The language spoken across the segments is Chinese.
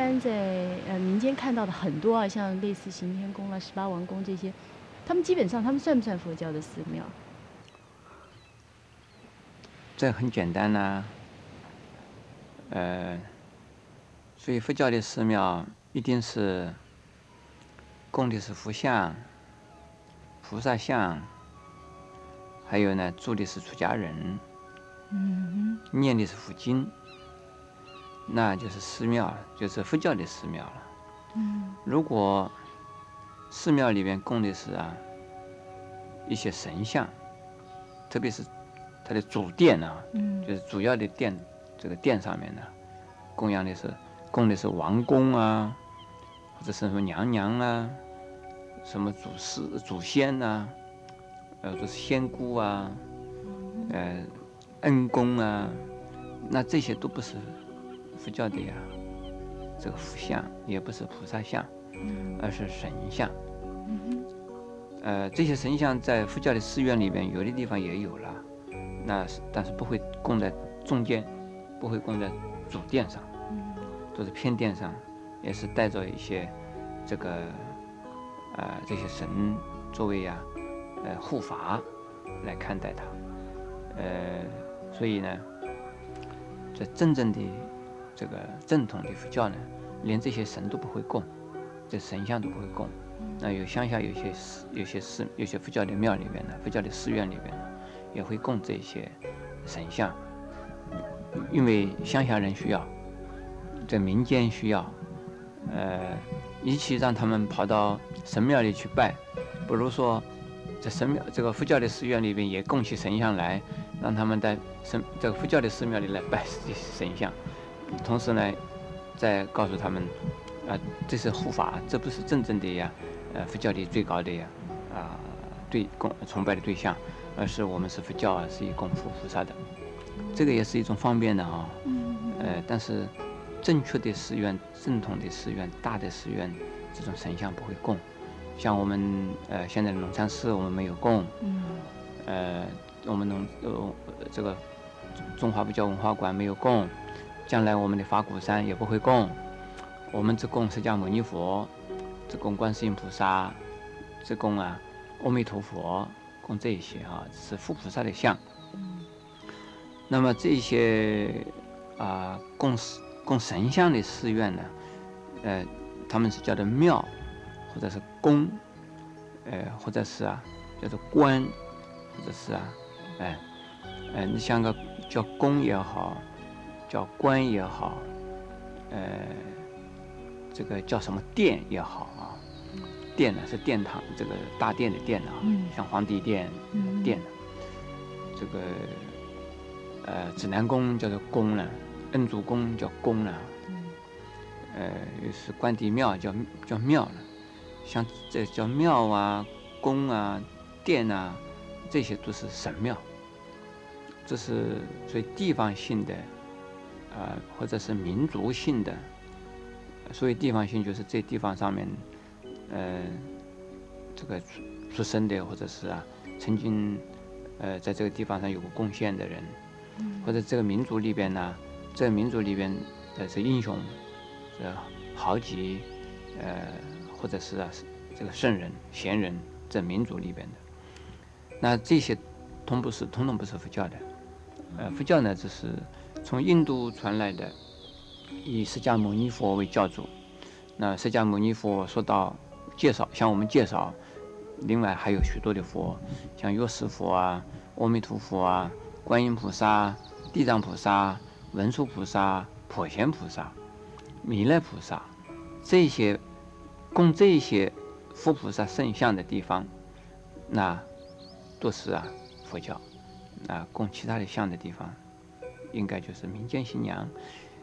般在呃民间看到的很多啊，像类似行天宫啊、十八王宫这些，他们基本上他们算不算佛教的寺庙？这很简单呐，呃，所以佛教的寺庙一定是供的是佛像、菩萨像，还有呢住的是出家人，嗯念的是佛经，那就是寺庙了，就是佛教的寺庙了。嗯。如果寺庙里面供的是啊一些神像，特别是它的主殿啊，嗯。就是主要的殿，这个殿上面呢，供养的是供的是王公啊，或者是什么娘娘啊，什么祖师祖先呐、呃，就是仙姑啊，呃，恩公啊，那这些都不是佛教的呀，这个佛像也不是菩萨像，而是神像。嗯呃，这些神像在佛教的寺院里边，有的地方也有了，那是但是不会供在中间，不会供在主殿上，嗯都是偏殿上，也是带着一些这个呃这些神作为呀呃护法来看待它，呃，所以呢，这真正的这个正统的佛教呢，连这些神都不会供，这神像都不会供。那有乡下有些寺、有些寺、有些佛教的庙里边呢，佛教的寺院里边呢，也会供这些神像，因为乡下人需要，这民间需要，呃，与其让他们跑到神庙里去拜，不如说在神庙这个佛教的寺院里边也供起神像来，让他们在神这个佛教的寺庙里来拜这些神像，同时呢，再告诉他们，啊、这是护法，这不是真正的呀，呃，佛教的最高的呀，啊、对供崇拜的对象，而是我们是佛教啊，是以供佛菩萨的，这个也是一种方便的啊、嗯呃，但是正确的寺院、正统的寺院、大的寺院，这种神像不会供。像我们呃现在的龙山寺，我们没有供。嗯呃，我们龙呃这个中华佛教文化馆没有供。将来我们的法鼓山也不会供。我们只供释迦牟尼佛，只供观世音菩萨，只供啊阿弥陀佛，供这一些啊，是佛菩萨的像。那么这些啊、供供神像的寺院呢，呃，他们是叫做庙，或者是宫，呃，或者是啊叫做观，或者是啊，哎、呃，你像个叫宫也好，叫官也好，呃，这个叫什么殿也好啊，殿呢是殿堂，这个大殿的殿啊，嗯。像皇帝殿、嗯。殿，这个呃指南宫叫做宫呢，恩主宫叫宫呢，呃又是关帝庙叫叫庙了，像这叫庙啊、宫啊、殿啊，这些都是神庙，这是所以地方性的，呃或者是民族性的，所以地方性就是这地方上面，呃这个出出生的或者是啊曾经呃在这个地方上有过贡献的人，或者这个民族里边呢，这个民族里边的是英雄，是豪杰，呃，或者是啊是这个圣人、贤人，这民族里边的，那这些通不是，通通不是佛教的，呃，佛教呢只是从印度传来的，以释迦牟尼佛为教主，那释迦牟尼佛说到介绍，向我们介绍，另外还有许多的佛，像药师佛啊、阿弥陀佛啊、观音菩萨、地藏菩萨、文殊菩萨、普贤菩萨、弥勒菩萨，这些供这些佛菩萨圣像的地方，那都是啊佛教。啊，供其他的像的地方，应该就是民间信仰。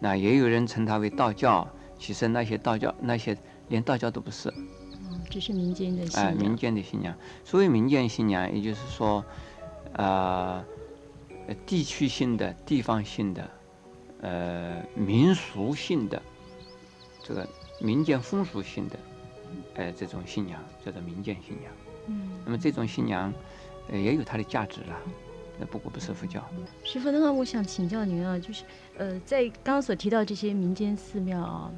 那也有人称它为道教，其实那些道教那些连道教都不是，嗯只是民间的信哎、仰。民间的信仰。所谓民间信仰，也就是说，呃，呃地区性的、地方性的，呃，民俗性的，这个民间风俗性的，呃，这种信仰叫做民间信仰。嗯，那么这种信仰，呃，也有它的价值啦。那不过不是佛教。师傅，那么我想请教您啊，就是呃，在刚刚所提到这些民间寺庙啊，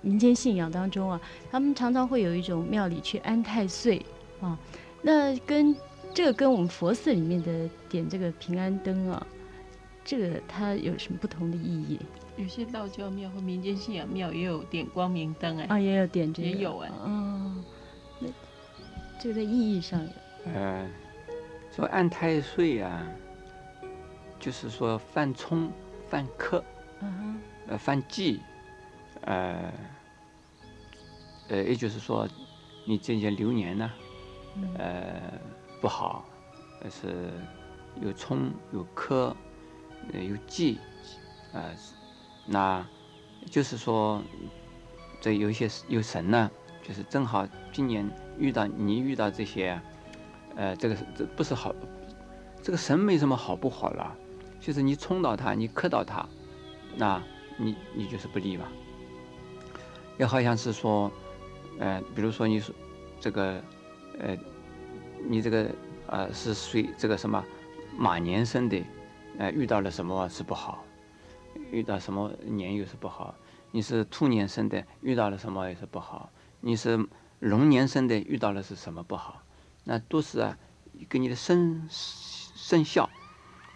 民间信仰当中啊，他们常常会有一种庙里去安太岁啊，那跟这个跟我们佛寺里面的点这个平安灯啊，这个它有什么不同的意义？有些道教庙或民间信仰庙也有点光明灯哎，啊，也有点这个，也有哎，哦，那这个在意义上有，呃，说安太岁啊，就是说犯冲、犯克，嗯呃，犯忌，呃，呃，也就是说，你这些流年呢，呃，不好，呃是有冲有克，呃有忌，呃，那就是说，这有一些有神呢，就是正好今年遇到你遇到这些，呃，这个这不是好，这个神没什么好不好了，就是你冲到他，你克到他，那你你就是不利嘛。也好像是说，呃，比如说你说这个，呃，你这个呃是属这个什么马年生的，呃，遇到了什么是不好，遇到什么年又是不好。你是兔年生的，遇到了什么也是不好。你是龙年生的，遇到了是什么不好？那都是啊，跟你的生生肖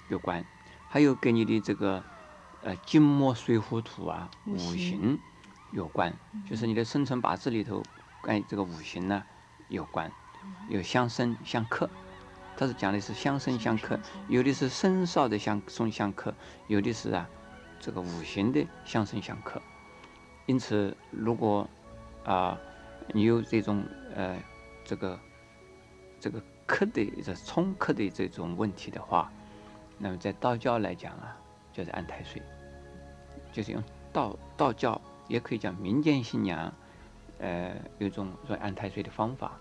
有关，还有跟你的这个呃金木水火土啊五行有关，就是你的生辰八字里头跟这个五行呢有关，有相生相克。它是讲的是相生相克，有的是生肖的相生相克，有的是啊这个五行的相生相克。因此，如果啊、你有这种呃这个这个克的这冲克的这种问题的话，那么在道教来讲啊，就是安太岁，就是用道道教也可以讲民间信仰，呃，有一种说安太岁的方法，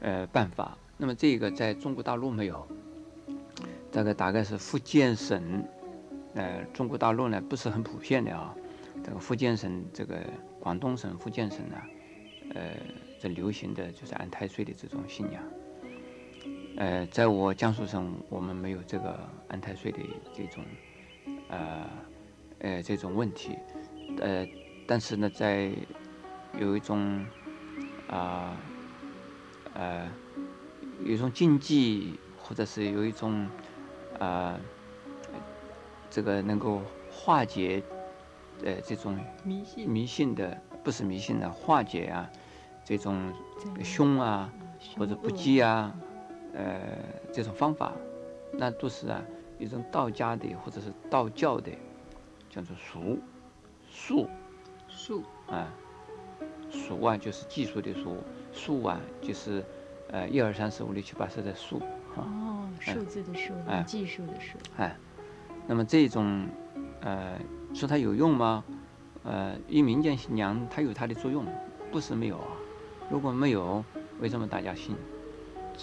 呃办法。那么这个在中国大陆没有，这个大概是福建省，呃，中国大陆呢不是很普遍的啊。这个福建省、这个广东省、福建省呢，呃，这流行的就是安太岁的这种信仰。呃，在我江苏省，我们没有这个安太岁的这种，呃，呃这种问题，呃，但是呢，在有一种啊，呃，有一种禁忌，或者是有一种啊，这个能够化解呃这种迷信迷信的，不是迷信的，化解啊这种凶啊或者不吉啊，啊，呃这种方法，那都是啊一种道家的或者是道教的，叫做术术术啊，术啊就是技术的术，术啊就是呃一二三四五六七八十的术啊。哦，数字的数，哎技术的数，哎，那么这种，呃，说它有用吗？呃，一民间信仰它有它的作用，不是没有啊。如果没有，为什么大家信？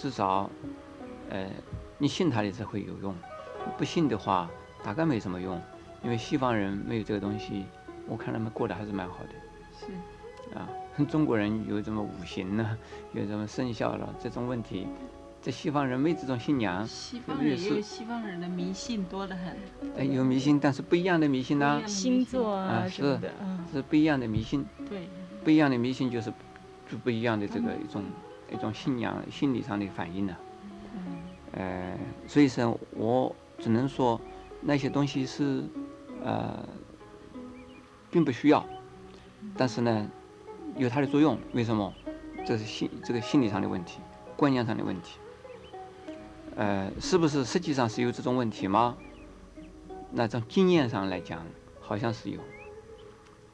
至少，呃，你信他的才会有用，不信的话，大概没什么用。因为西方人没有这个东西，我看他们过得还是蛮好的。是。啊，中国人有什么五行呢？有什么生肖了这种问题，这西方人没这种信仰，西方人也有西方人的迷信多得很，哎，有迷信，但是不一样的迷信呐、不一样的星座啊啊是的，嗯，是不一样的迷信，对，不一样的迷信就是就不一样的这个一种一种信仰心理上的反应呢、嗯呃，所以说我只能说那些东西是呃并不需要，但是呢有它的作用。为什么？这是心这个心理上的问题，观念上的问题。呃，是不是实际上是有这种问题吗？那从经验上来讲，好像是有。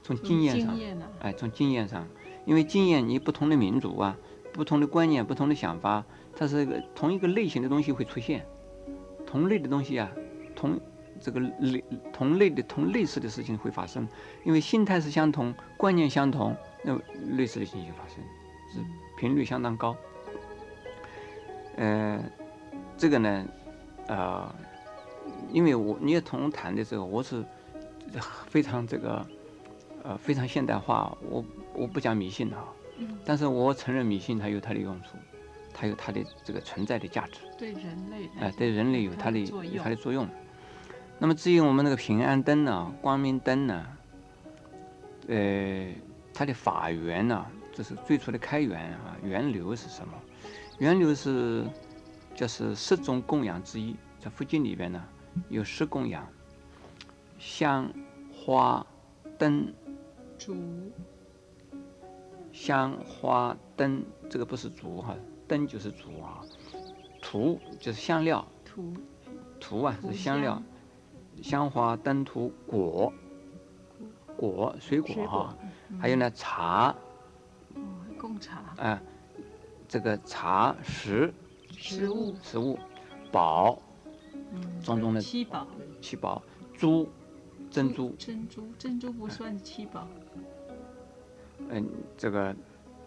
从经验上，哎，从经验上，因为经验，你不同的民族啊，不同的观念，不同的想法，它是一个同一个类型的东西会出现，同类的东西啊，同这个类同类的同类似的事情会发生，因为心态是相同，观念相同，那类似的事情就发生，是频率相当高。呃，这个呢，呃，因为我你也同谈的时候，我是非常这个呃非常现代化，我我不讲迷信的啊，嗯但是我承认迷信它有它的用处，它有它的这个存在的价值，对人类哎、来对人类有它它的有它的作用。那么至于我们那个平安灯呢，光明灯呢，呃，它的法源呢，就是最初的开源啊，源流是什么？源流是就是十种供养之一，在佛经里边呢有十供养：香、花、灯、烛、香、花、灯，这个不是烛哈，灯就是烛啊，涂就是香料，土、涂啊是香料，香花灯涂果，果水果哈，还有呢茶。哦，供茶、啊、这个茶食。食物、食物，宝。嗯，种种的七宝、七宝，珠珍珠，珍珠、珍珠不算七宝，嗯，这个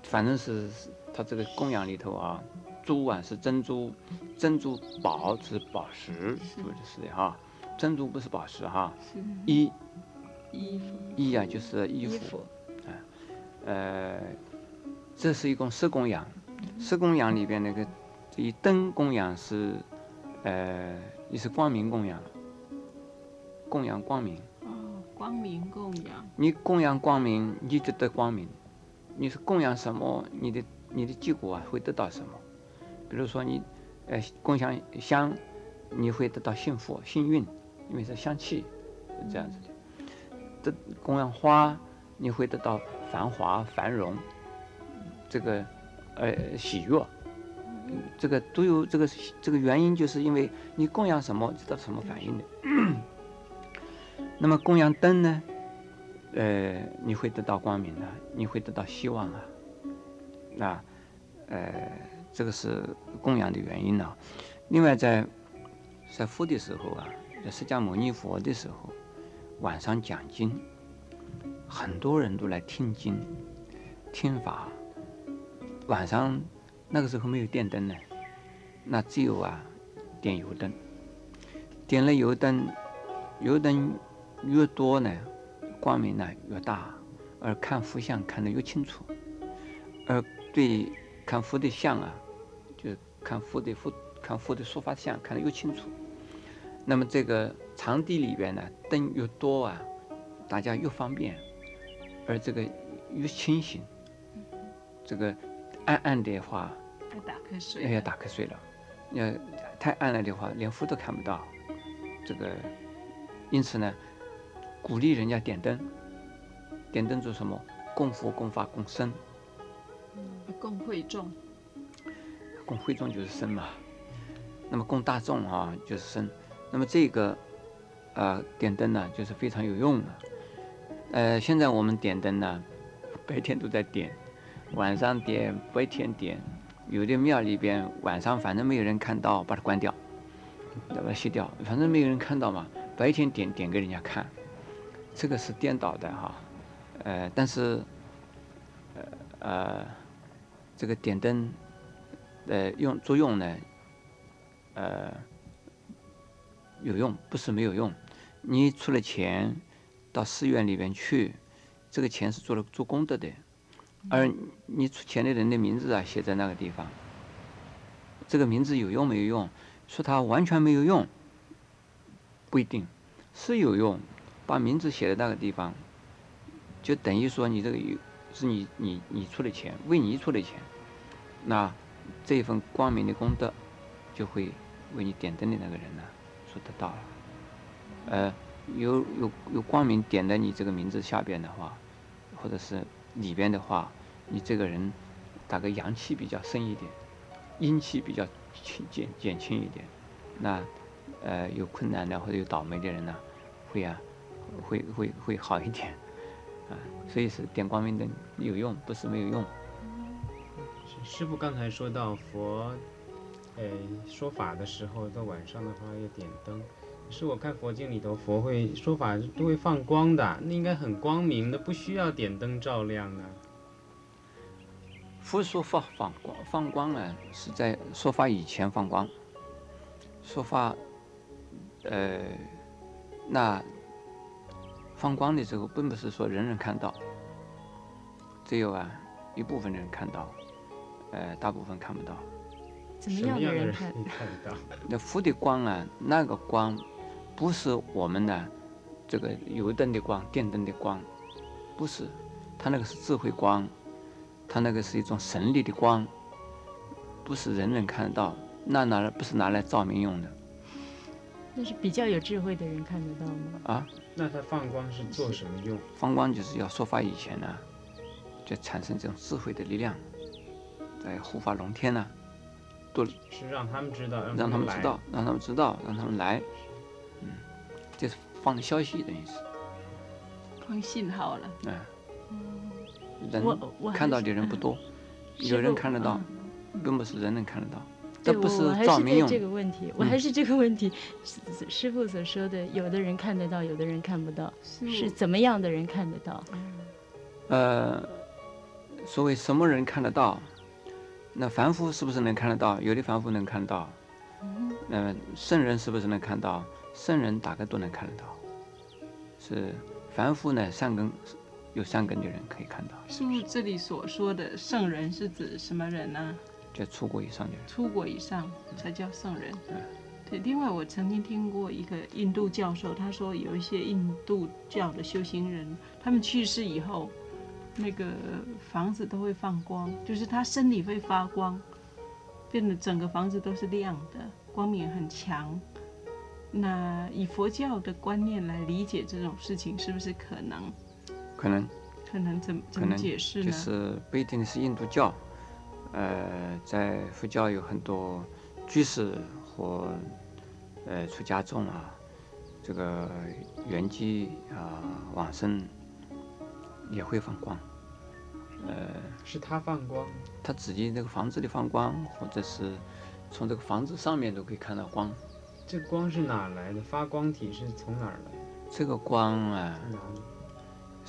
反正是是它这个供养里头啊，珠啊是珍珠，珍珠宝是宝石，是不是的哈，珍珠不是宝石哈，是。衣。衣服、衣啊就是衣服，衣服。呃，这是一种十供养，十供养里边那个以灯供养是，呃，也是光明供养，供养光明。哦，光明供养，你供养光明，你就得光明；你是供养什么，你的你的结果啊会得到什么？比如说你，呃，供养香，你会得到幸福、幸运，因为是香气，是这样子的。这供养花，你会得到繁华、繁荣，这个呃喜悦。这个都有这个这个原因，就是因为你供养什么，得到什么反应的。那么供养灯呢？呃，你会得到光明的，你会得到希望啊。那，呃，这个是供养的原因呢、另外在，在佛的时候啊，在释迦牟尼佛的时候，晚上讲经，很多人都来听经、听法。晚上那个时候没有电灯呢，那只有啊点油灯。点了油灯，油灯越多呢，光明呢越大，而看佛像看得越清楚，而对看佛的像啊，就看佛的佛看佛的说法像看得越清楚。那么这个场地里边呢，灯越多啊，大家越方便，而这个越清醒。这个暗暗的话，要打瞌睡，哎呀，打瞌睡了。要太暗了的话，连佛都看不到。这个，因此呢，鼓励人家点灯。点灯做什么？供佛、供法、供僧。供会众，供会众就是僧嘛。那么供大众啊，就是僧。那么这个，呃，点灯呢，就是非常有用的。呃，现在我们点灯呢，白天都在点，晚上点，白天点。有的庙里边晚上反正没有人看到，把它关掉，把它熄掉，反正没有人看到嘛。白天点点给人家看，这个是颠倒的哈。呃，但是，呃呃，这个点灯，呃，用作用呢，呃，有用，不是没有用。你出了钱到寺院里面去，这个钱是做了做功德的，而你出钱的人的名字啊写在那个地方，这个名字有用没有用？说它完全没有用，不一定，是有用。把名字写在那个地方，就等于说你这个有是你你你出的钱，为你出的钱，那这一份光明的功德，就会为你点灯的那个人呢所得到了。呃，有有有光明点在你这个名字下边的话，或者是里边的话，你这个人大概阳气比较深一点，阴气比较轻减减轻一点，那呃有困难的或者有倒霉的人呢，会啊会会会好一点啊，所以是点光明灯有用，不是没有用。师傅刚才说到佛，呃，说法的时候，到晚上的话要点灯。是我看佛经里头，佛会说法都会放光的，那应该很光明的，不需要点灯照亮的。佛说放放光放光呢，是在说法以前放光。说法，呃，那放光的时候，并不是说人人看到，只有啊一部分人看到，呃，大部分看不到。怎么样的什么样的人人看 看得到？那佛的光啊，那个光不是我们的这个油灯的光、电灯的光，不是，它那个是智慧光，它那个是一种神力的光，不是人人看得到，那拿来不是拿来照明用的那是比较有智慧的人看得到吗？啊。那它放光是做什么用？放光就是要说法以前呢，就产生这种智慧的力量，在护法龙天呢，是让他们知道，让他们知道，让他们知道，让他们来，嗯，就是放消息等于是，放信号了。嗯，人看到的人不多，有人看得到嗯，并不是人人看得到，对，这不是这个问题，我嗯还是这个问题，师师傅所说的，有的人看得到，有的人看不到，是是怎么样的人看得到？呃，所谓什么人看得到？那凡夫是不是能看得到？有的凡夫能看到。嗯那么圣人是不是能看到？圣人大概都能看得到。是凡夫呢，善根有善根的人可以看到，师傅这里所说的圣人是指什么人呢？就出国以上的人。出国以上才叫圣人嗯。对，另外我曾经听过一个印度教授，他说有一些印度教的修行人，他们去世以后，那个房子都会放光，就是他身体会发光，变得整个房子都是亮的，光明很强。那以佛教的观念来理解这种事情，是不是可能？可能可能怎么怎么解释呢？就是不一定是印度教，呃，在佛教有很多居士或呃出家众啊，这个圆寂啊往生也会放光，呃，是他放光，他自己那个房子里放光，或者是从这个房子上面都可以看到光。这光是哪来的？发光体是从哪儿来？这个光啊，哪里？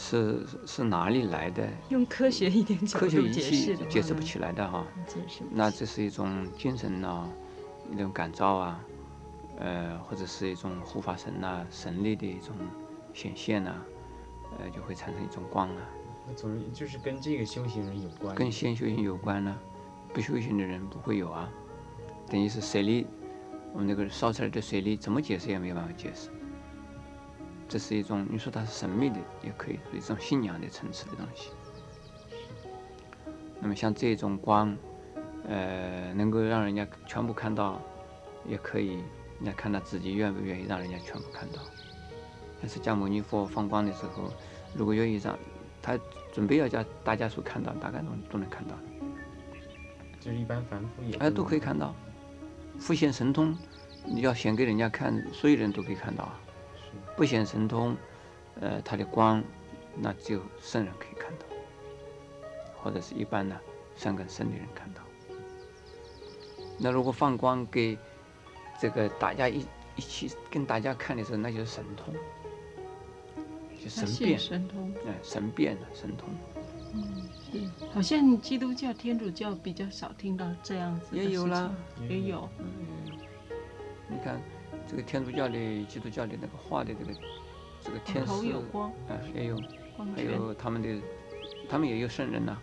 是是哪里来的？用科学一点角度科学仪器解释不起来的哈。解释不那这是一种精神呐、一种感召啊，呃，或者是一种护法神呐、神力的一种显现呐、呃，就会产生一种光啊，那总之就是跟这个修行人有关。跟先修行有关呢、不修行的人不会有啊，等于是水力，我们那个烧出来的水力怎么解释也没有办法解释。这是一种，你说它是神秘的，也可以是一种信仰的层次的东西。那么像这种光，呃，能够让人家全部看到，也可以，人家看他自己愿不愿意让人家全部看到。但是释迦牟尼佛放光的时候，如果愿意让他准备要叫大家所看到，大概都都能看到，就是一般凡夫也哎，都可以看到。复现神通，你要显给人家看，所有人都可以看到啊。是不显神通，呃，它的光，那只有圣人可以看到，或者是一般的善根深的人看到。那如果放光给这个大家一一起跟大家看的时候，那就是神通，就神变，神通。哎、神变了神通，是，好像基督教、天主教比较少听到这样子的也有啦，也有。嗯，你看这个天主教的、基督教的那个画的这个这个天头使，有光，哎、也有。还。有他们的，他们也有圣人呐、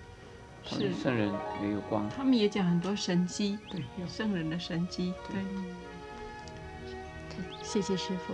他们是圣人也有光，他们也讲很多神迹，对，有圣人的神迹，对。谢谢师傅。